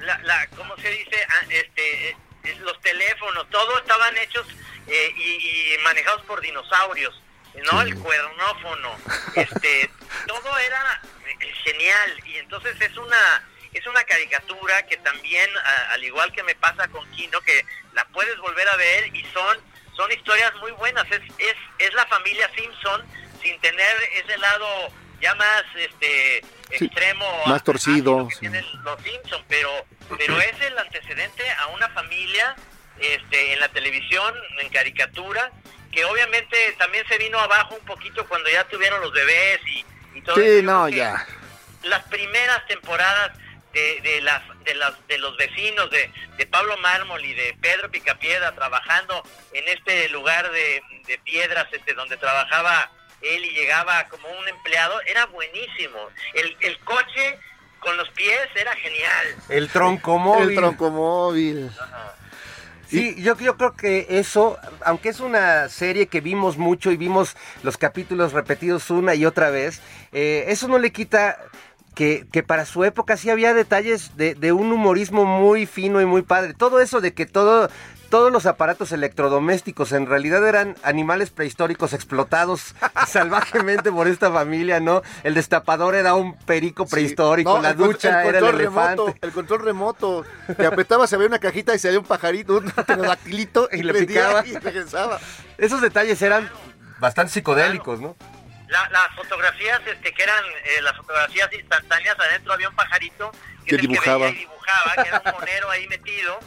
la, la, ¿cómo se dice? Ah, Este, eh, los teléfonos, todos estaban hechos eh, y, y manejados por dinosaurios, ¿no? El cuernófono, este, <laughs> todo era eh, genial y entonces es una es una caricatura que también, a- al igual que me pasa con Kino, que la puedes volver a ver y son son historias muy buenas. Es, es, es la familia Simpson sin tener ese lado ya más este Sí, extremo, más torcido, sí. los Simpson, pero pero es el antecedente a una familia este en la televisión, en caricatura, que obviamente también se vino abajo un poquito cuando ya tuvieron los bebés y, y todo Sí, no, ya. las primeras temporadas de, de las de las de los vecinos de, de Pablo Mármol y de Pedro Picapiedra trabajando en este lugar de, de piedras este donde trabajaba él y llegaba como un empleado era buenísimo el, el coche con los pies era genial El tronco móvil. El troncomóvil. Sí, yo, yo creo que eso, aunque es una serie que vimos mucho y vimos los capítulos repetidos una y otra vez, eh, eso no le quita que, que para su época sí había detalles de, de un humorismo muy fino y muy padre. Todo eso de que todo, todos los aparatos electrodomésticos en realidad eran animales prehistóricos explotados <laughs> salvajemente por esta familia, ¿no? El destapador era un perico prehistórico, No, la el ducha el era el control elefante. remoto, el control remoto. Que apretabas, se veía una cajita y se veía un pajarito, un pterodactilito <laughs> Y le prendía picaba. Y regresaba. Esos detalles eran bastante psicodélicos, ¿no? La- las fotografías este que eran eh, las fotografías instantáneas adentro había un pajarito Que es el dibujaba. veía y dibujaba que era un monero ahí metido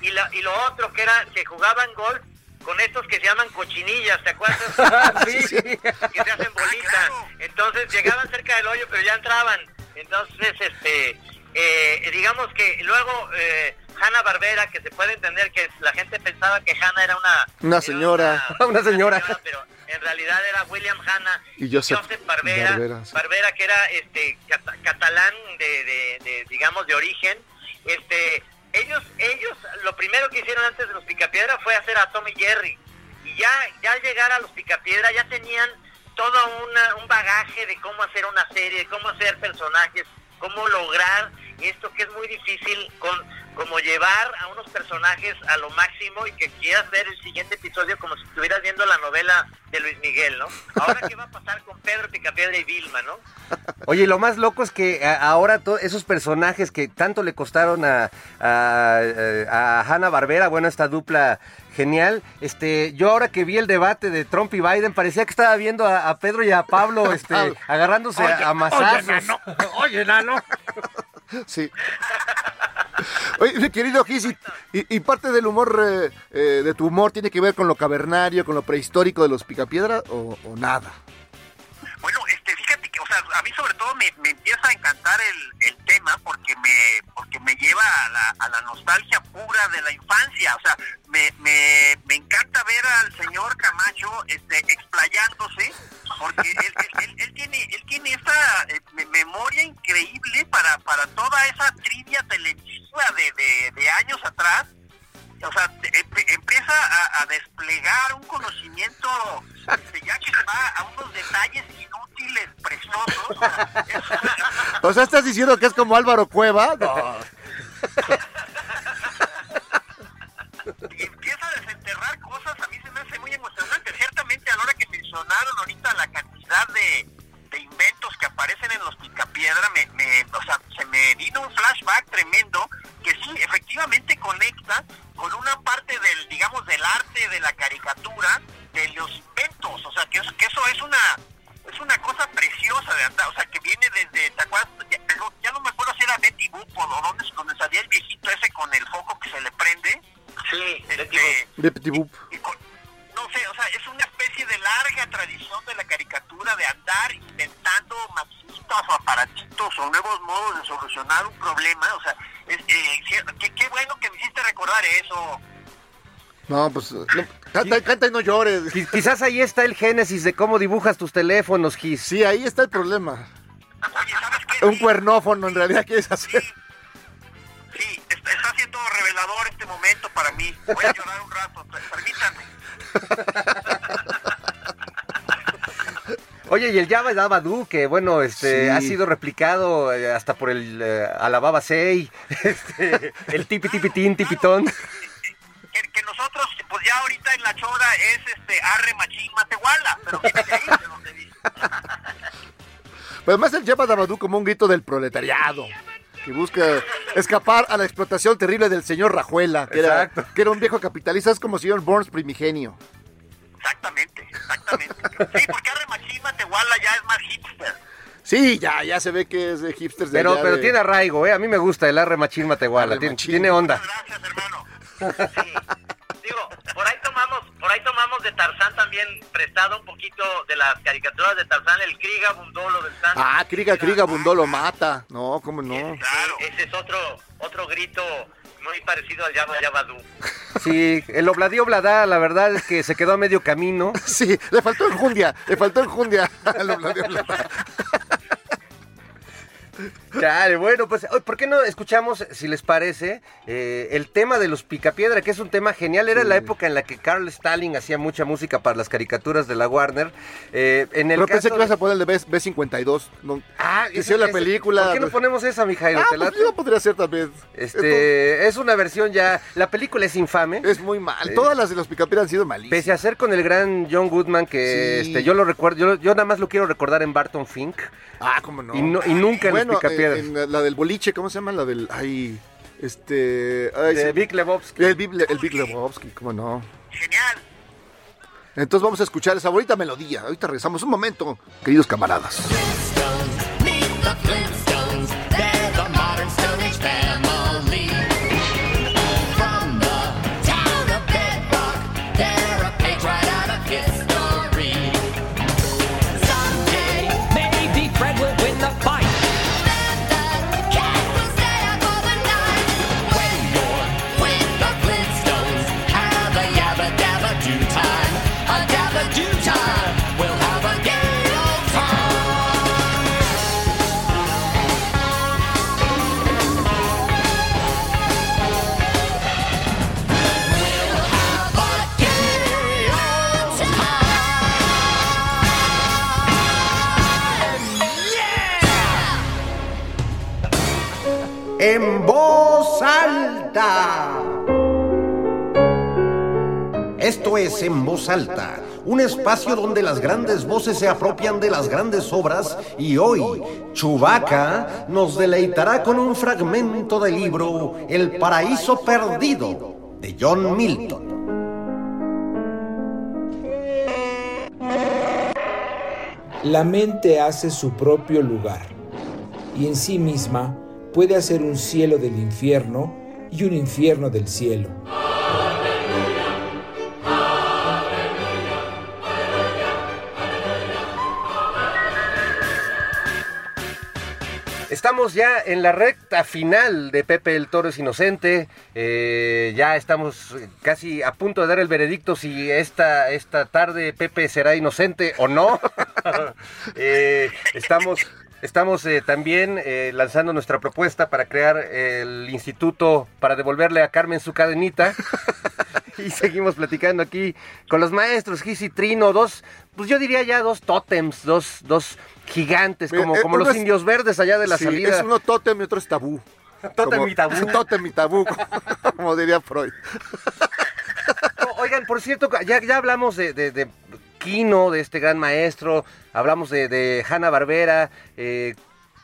y la y lo otro que era que jugaban golf con estos que se llaman cochinillas, ¿te acuerdas? <laughs> Sí. <laughs> que se hacen bolita. Entonces llegaban cerca del hoyo, pero ya entraban. Entonces, este, eh, digamos que luego eh, Hanna Barbera, que se puede entender que la gente pensaba que Hanna era una Una era señora. Una <laughs> señora. pero en realidad era William Hanna Y Joseph Barbera, Barbera, sí. Barbera, que era este cata- catalán de, de- de, digamos de origen. Este, ellos, ellos, lo primero que hicieron antes de los Picapiedra fue hacer a Tommy Jerry. Y ya, ya al llegar a los Picapiedra ya tenían todo una- un bagaje de cómo hacer una serie, cómo hacer personajes, cómo lograr esto que es muy difícil con como llevar a unos personajes a lo máximo y que quieras ver el siguiente episodio como si estuvieras viendo la novela de Luis Miguel, ¿no? Ahora qué va a pasar con Pedro Picapiedra y Vilma, ¿no? Oye, lo más loco es que ahora to- esos personajes que tanto le costaron a, a, a Hanna Barbera, bueno, esta dupla genial, este, yo ahora que vi el debate de Trump y Biden, parecía que estaba viendo a, a Pedro y a Pablo <laughs> este, agarrándose a, a mazazos. Oye, nano. <laughs> Sí. <laughs> <laughs> Oye, querido Gis, y, parte del humor, eh, eh, de tu humor, tiene que ver con lo cavernario, con lo prehistórico de los Picapiedra o nada? A mí sobre todo me, me empieza a encantar el, el tema porque me porque me lleva a la, a la nostalgia pura de la infancia. O sea, me, me, me encanta ver al señor Camacho este, explayándose porque él, él- tiene él tiene esa eh, me- memoria increíble para, para toda esa trivia televisiva de, de años atrás o sea, te- empe- empieza a, a desplegar un conocimiento este, ya que se va a unos detalles inútiles, preciosos. o sea, es- <laughs> O sea, ¿estás diciendo que es como Álvaro Cueva? No. <laughs> y empieza a desenterrar cosas, a mí se me hace muy emocionante. Ciertamente a la hora que mencionaron ahorita la cantidad de, de inventos que aparecen en los Picapiedra, me, me, o sea, se me vino un flashback tremendo que sí, efectivamente conecta con una parte del, digamos, del arte, de la caricatura, de los inventos. O sea, que, que eso es una es una cosa preciosa de andar, o sea, que viene desde, ¿te acuerdas? Ya, no me acuerdo si era Betty Boop o donde, donde salía el viejito ese con el foco que se le prende. Sí, Este, Petit Boop. y con- no sé, o sea, es una especie de larga tradición de la caricatura de andar inventando maquinitas o aparatitos o nuevos modos de solucionar un problema. O sea, es, eh, cier- qué, qué bueno que me hiciste recordar eso. No, pues, no, Canta, canta y no llores. Qui- Quizás ahí está el génesis de cómo dibujas tus teléfonos, Gis. Sí, ahí está el problema. Oye, ¿sabes qué? Un Sí, cuernófono en realidad quieres hacer. Sí, está, está siendo revelador este momento para mí. Voy a llorar un rato, per- permítanme. Oye, y el Java Dabadoo, que bueno, este, Sí. ha sido replicado eh, hasta por el eh, Alababa Sei, <laughs> este, el tipi tipitín tipitón. Nosotros, pues ya ahorita en la chora es este arre machín matehuala, pero viene de ahí, de donde dice. <laughs> Pero además él lleva a Dabadú como un grito del proletariado. Que busca escapar a la explotación terrible del señor Rajuela, que, era, Exacto. que era un viejo capitalista, es como señor Burns primigenio. Exactamente, exactamente. Sí, porque arre machín matehuala ya es más hipster. Sí, ya, ya se ve que es de hipsters de Pero, pero de- tiene arraigo, ¿eh? A mí me gusta el arre machín matehuala, Arre tiene, machín. tiene onda. Gracias, hermano. Sí. Digo, por ahí tomamos, por ahí tomamos de Tarzán también prestado un poquito de las caricaturas de Tarzán, el Kriga Bundolo del Santo. Ah, Kriga, Kriga, Bundó lo mata. No, cómo no. Claro. Sí, ese es otro, otro grito muy parecido al Yaba Yabadú. Sí, el Obladí Oblada, la verdad es que se quedó a medio camino. <laughs> Sí, le faltó enjundia, le faltó enjundia. Lo blandió, lo- Chale, bueno, pues, ¿por qué no escuchamos, si les parece, eh, el tema de los Picapiedra, que es un tema genial? Era la época en la que Carl Stalin hacía mucha música para las caricaturas de la Warner. Eh, en el Pero pensé que ibas de- a poner el de B, B52. No, Ah, que esa- la esa- película. ¿Por qué no ponemos esa, Mijailo? Ah, ¿Te pues yo podría ser también. Este, es una versión ya. La película es infame. Es muy mal. Eh, Todas las de los Picapiedra han sido malísimas. Pese a ser con el gran John Goodman, que Sí. este, yo lo recuerdo, yo, yo nada más lo quiero recordar en Barton Fink. Ah, cómo no. Y, no- y nunca en bueno, los Picapiedras. en, en la del boliche, ¿cómo se llama? La del. Ay, este. Ay, de Big Lebowski. el, Le- el Big Lebowski, ¿cómo no? Genial. Entonces vamos a escuchar esa bonita melodía. Ahorita regresamos un momento, queridos camaradas. En voz alta. Esto es En Voz Alta, un espacio donde las grandes voces se apropian de las grandes obras y hoy Chubaca nos deleitará con un fragmento del libro El Paraíso Perdido de John Milton. La mente hace su propio lugar y en sí misma puede hacer un cielo del infierno y un infierno del cielo. Estamos ya en la recta final de Pepe el Toro es Inocente. Eh, ya estamos casi a punto de dar el veredicto si esta, esta tarde Pepe será inocente o no. <laughs> Eh, estamos estamos eh, también eh, lanzando nuestra propuesta para crear el instituto para devolverle a Carmen su cadenita. <laughs> y seguimos platicando aquí con los maestros Gis y Trino, dos, pues yo diría ya dos tótems, dos, dos gigantes, como, Eh, como los es- indios verdes allá de la Sí, salida. Es uno tótem y otro es tabú. Tótem y tabú. <laughs> Tótem y tabú, como diría Freud. Oigan, por cierto, ya, ya hablamos de, de, de Kino, de este gran maestro, hablamos de, de Hanna Barbera. Eh,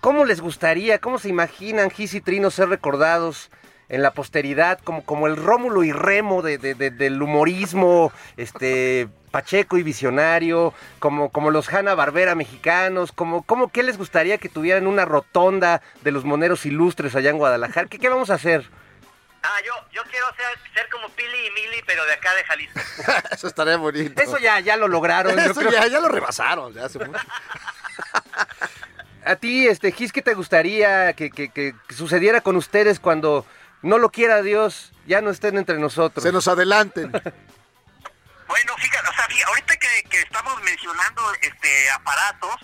¿Cómo les gustaría, cómo se imaginan Gis y Trino ser recordados en la posteridad como, como el Rómulo y Remo de, de- de- del humorismo, este Pacheco y Visionario, como, como los Hanna Barbera mexicanos, como, como qué les gustaría que tuvieran una rotonda de los moneros ilustres allá en Guadalajara? ¿Qué, qué vamos a hacer? Ah, yo, yo quiero ser, ser como Pili y Mili, pero de acá de Jalisco. <laughs> Eso estaría bonito. Eso ya, ya lo lograron. yo Eso creo. ya, ya lo rebasaron, ya hace mucho. <laughs> A ti, este, Gis, ¿qué te gustaría que, que- que sucediera con ustedes cuando no lo quiera Dios, ya no estén entre nosotros? Se nos adelanten. mencionando este aparatos,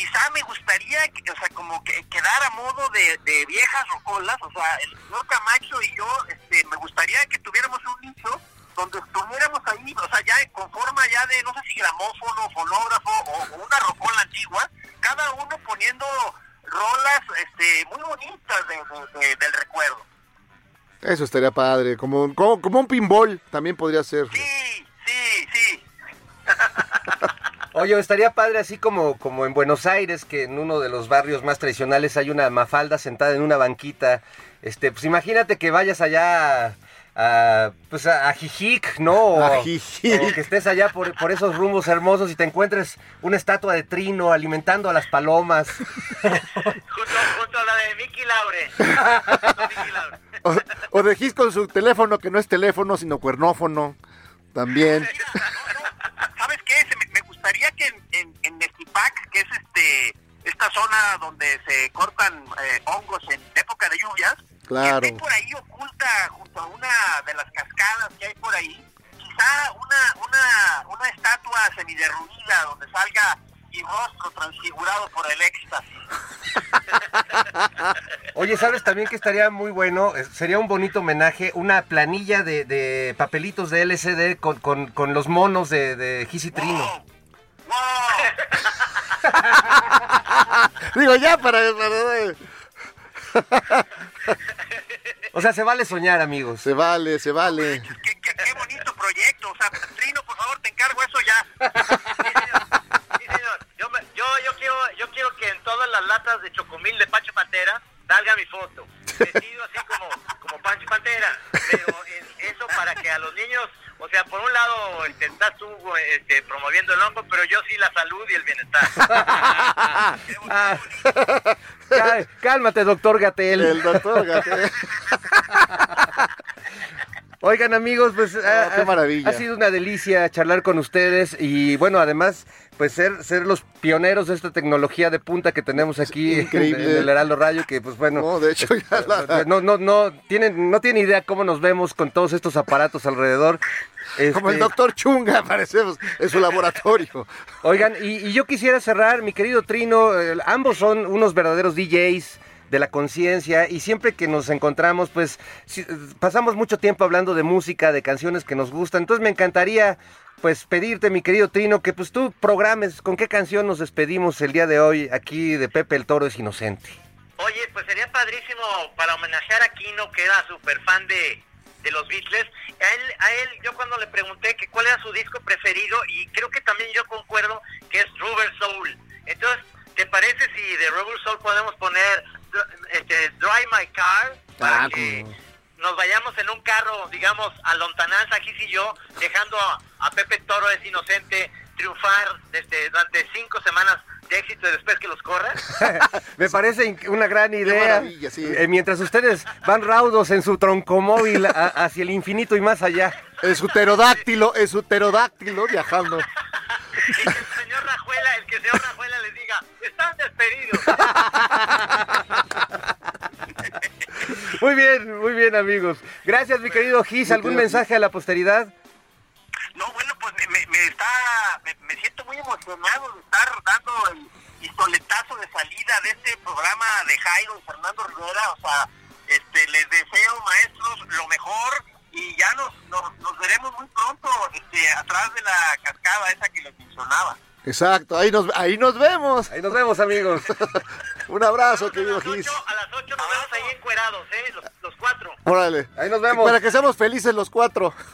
quizá me gustaría, que- o sea, como que quedar a modo de, de viejas rocolas, o sea, el señor Camacho y yo, este, me gustaría que tuviéramos un nicho donde estuviéramos ahí, o sea, ya con forma ya de, no sé si gramófono, fonógrafo o, o una rocola antigua, cada uno poniendo rolas este, muy bonitas de- de- de- del recuerdo. Eso estaría padre, como, un- como, como un pinball también podría ser. Sí, sí, sí. <laughs> Oye, estaría padre así como, como en Buenos Aires, que en uno de los barrios más tradicionales hay una mafalda sentada en una banquita. Este, pues imagínate que vayas allá a, a, pues a, a Jijic, ¿no? O, A Jijic. o que estés allá por, por esos rumbos hermosos y te encuentres una estatua de trino alimentando a las palomas. Junto, junto a la de Mickey Laure. Mickey Laure. <laughs> O, o de Gis con su teléfono, que no es teléfono, sino cuernófono. También. ¿Sabes qué? Se me, me gustaría que en, en, en Mestipac, que es este esta zona donde se cortan eh, hongos en época de lluvias, Claro. que esté por ahí oculta junto a una de las cascadas que hay por ahí, quizá una, una, una estatua semiderruida donde salga mi rostro transfigurado por el éxtasis. <laughs> Oye, ¿sabes también que estaría muy bueno? Sería un bonito homenaje, una planilla de, de papelitos de LCD con, con, con los monos de, de Gis y Trino. <laughs> Digo, ya para... para- <laughs> O sea, se vale soñar, amigos. Se vale, se vale. Qué, qué- qué bonito proyecto. O sea, Trino, por favor, te encargo eso ya. <laughs> Sí, señor. Yo, me- yo, yo, quiero, yo quiero que en todas las latas de chocomil de Pancho Pantera salga mi foto. Vestido así como, como Pancho Pantera. Pero en- eso para que a los niños, o sea, por un lado este, estás tú este, promoviendo el hongo, pero yo sí la salud y el bienestar. <laughs> Ah, cá- cálmate, doctor Gatel. El doctor Gatel. <laughs> Oigan amigos, pues ha, qué maravilla. ha sido una delicia charlar con ustedes y bueno, además, pues ser, ser los pioneros de esta tecnología de punta que tenemos aquí en- increíble. en, el Heraldo Radio, que pues bueno, No, de hecho, ya la- no, no, no, tienen, no tienen idea cómo nos vemos con todos estos aparatos alrededor. Como el Este, doctor Chunga, <laughs> parecemos, en su laboratorio. Oigan, y, y yo quisiera cerrar, mi querido Trino, eh, ambos son unos verdaderos DJs de la conciencia y siempre que nos encontramos, pues si- pasamos mucho tiempo hablando de música, de canciones que nos gustan. Entonces me encantaría, pues pedirte, mi querido Trino, que pues tú programes con qué canción nos despedimos el día de hoy aquí de Pepe el Toro es Inocente. Oye, pues sería padrísimo para homenajear a Kino, que era súper fan de, de los Beatles. A él, a él, yo cuando le pregunté que cuál era su disco preferido, y creo que también yo concuerdo que es Rubber Soul. Entonces, ¿te parece si de Rubber Soul podemos poner este, Drive My Car? Para Ah, que como- nos vayamos en un carro, digamos, a lontananza, aquí y yo, dejando a, a Pepe Toro es inocente triunfar desde, durante cinco semanas de éxito y después que los corra. <laughs> Me parece una gran idea. sí. Eh, mientras ustedes van raudos en su troncomóvil a- hacia el infinito y más allá. Es su pterodáctilo, es su pterodáctilo viajando. <laughs> Y que el señor Rajuela, el que señor Rajuela están despedidos. <laughs> Muy bien, muy bien, amigos. Gracias, mi querido Gis. ¿Algún mensaje a la posteridad? No, bueno, pues me, me- me está, me, me siento muy emocionado de estar dando el pistoletazo de salida de este programa de Jairo y Fernando Rivera. O sea, este, les deseo, maestros, lo mejor y ya nos, nos, nos veremos muy pronto este, atrás de la cascada esa que les mencionaba. Exacto, ahí nos, ahí nos vemos. Ahí nos vemos, amigos. <laughs> Un abrazo, querido las Gis. ocho, a las 8 nos vemos ahí encuerados, ¿eh? Los, los cuatro. Órale. Ahí nos vemos. Para que seamos felices los cuatro. <laughs>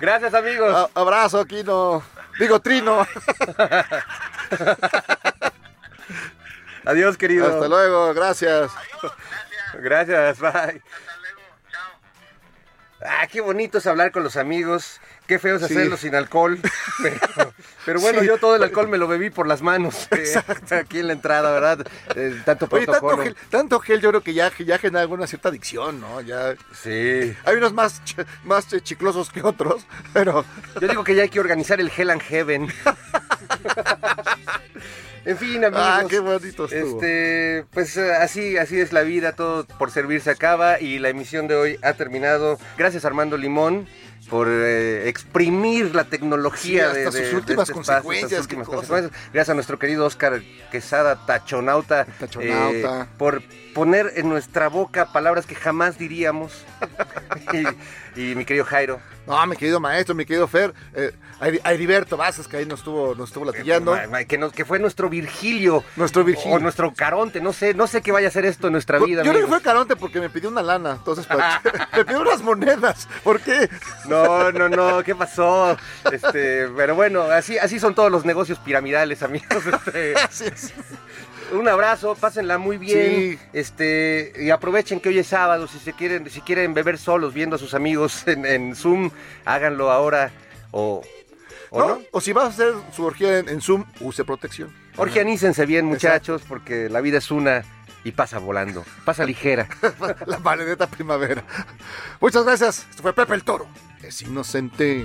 Gracias, amigos. A- abrazo, Kino. Digo, Trino. <laughs> Adiós, querido. Hasta luego, gracias. Gracias, bye. Ah, qué bonito es hablar con los amigos. Qué feo es Sí. hacerlo sin alcohol. <laughs> Pero, pero bueno, Sí. yo todo el alcohol me lo bebí por las manos. eh, <laughs> aquí en la entrada, ¿verdad? Eh, tanto Oye, tanto gel, tanto gel yo creo que ya, ya genera alguna cierta adicción, ¿no? Ya Sí. hay unos más, más chiclosos que otros, pero Yo digo que ya hay que organizar el Hell and Heaven. <laughs> En fin, amigos. Ah, qué bonito estuvo. Este, pues eh, así, así es la vida, todo por servir se acaba y la emisión de hoy ha terminado. Gracias Armando Limón por eh, exprimir la tecnología Sí, de, hasta de- sus de últimas este consecuencias, últimas cosa. consecuencias. Gracias a nuestro querido Oscar Quesada, Tachonauta, Tachonauta. eh, por poner en nuestra boca palabras que jamás diríamos. <laughs> y, mi querido Jairo. No, mi querido maestro, mi querido Fer, eh, a Heri- a Heriberto Vázquez, que ahí nos estuvo, nos estuvo latillando. Ma- Que, nos- que fue nuestro Virgilio. Nuestro Virgilio. O nuestro Caronte, no sé, no sé qué vaya a ser esto en nuestra vida. Yo creo que fue Caronte porque me pidió una lana, entonces para- <laughs> <laughs> me pidió unas monedas. ¿Por qué? No, no, no, ¿qué pasó? Este, pero bueno, así, así son todos los negocios piramidales, amigos. <laughs> Este, un abrazo, pásenla muy bien. Sí. Este, y aprovechen que hoy es sábado. Si se quieren, si quieren beber solos viendo a sus amigos <laughs> en, en Zoom, háganlo ahora. O, o ¿No? no. O si vas a hacer su orgía en, en Zoom, use protección. Orgianícense bien, muchachos, porque la vida es una y pasa volando. Pasa ligera. <laughs> La maledeta primavera. Muchas gracias. Esto fue Pepe el Toro. Es inocente.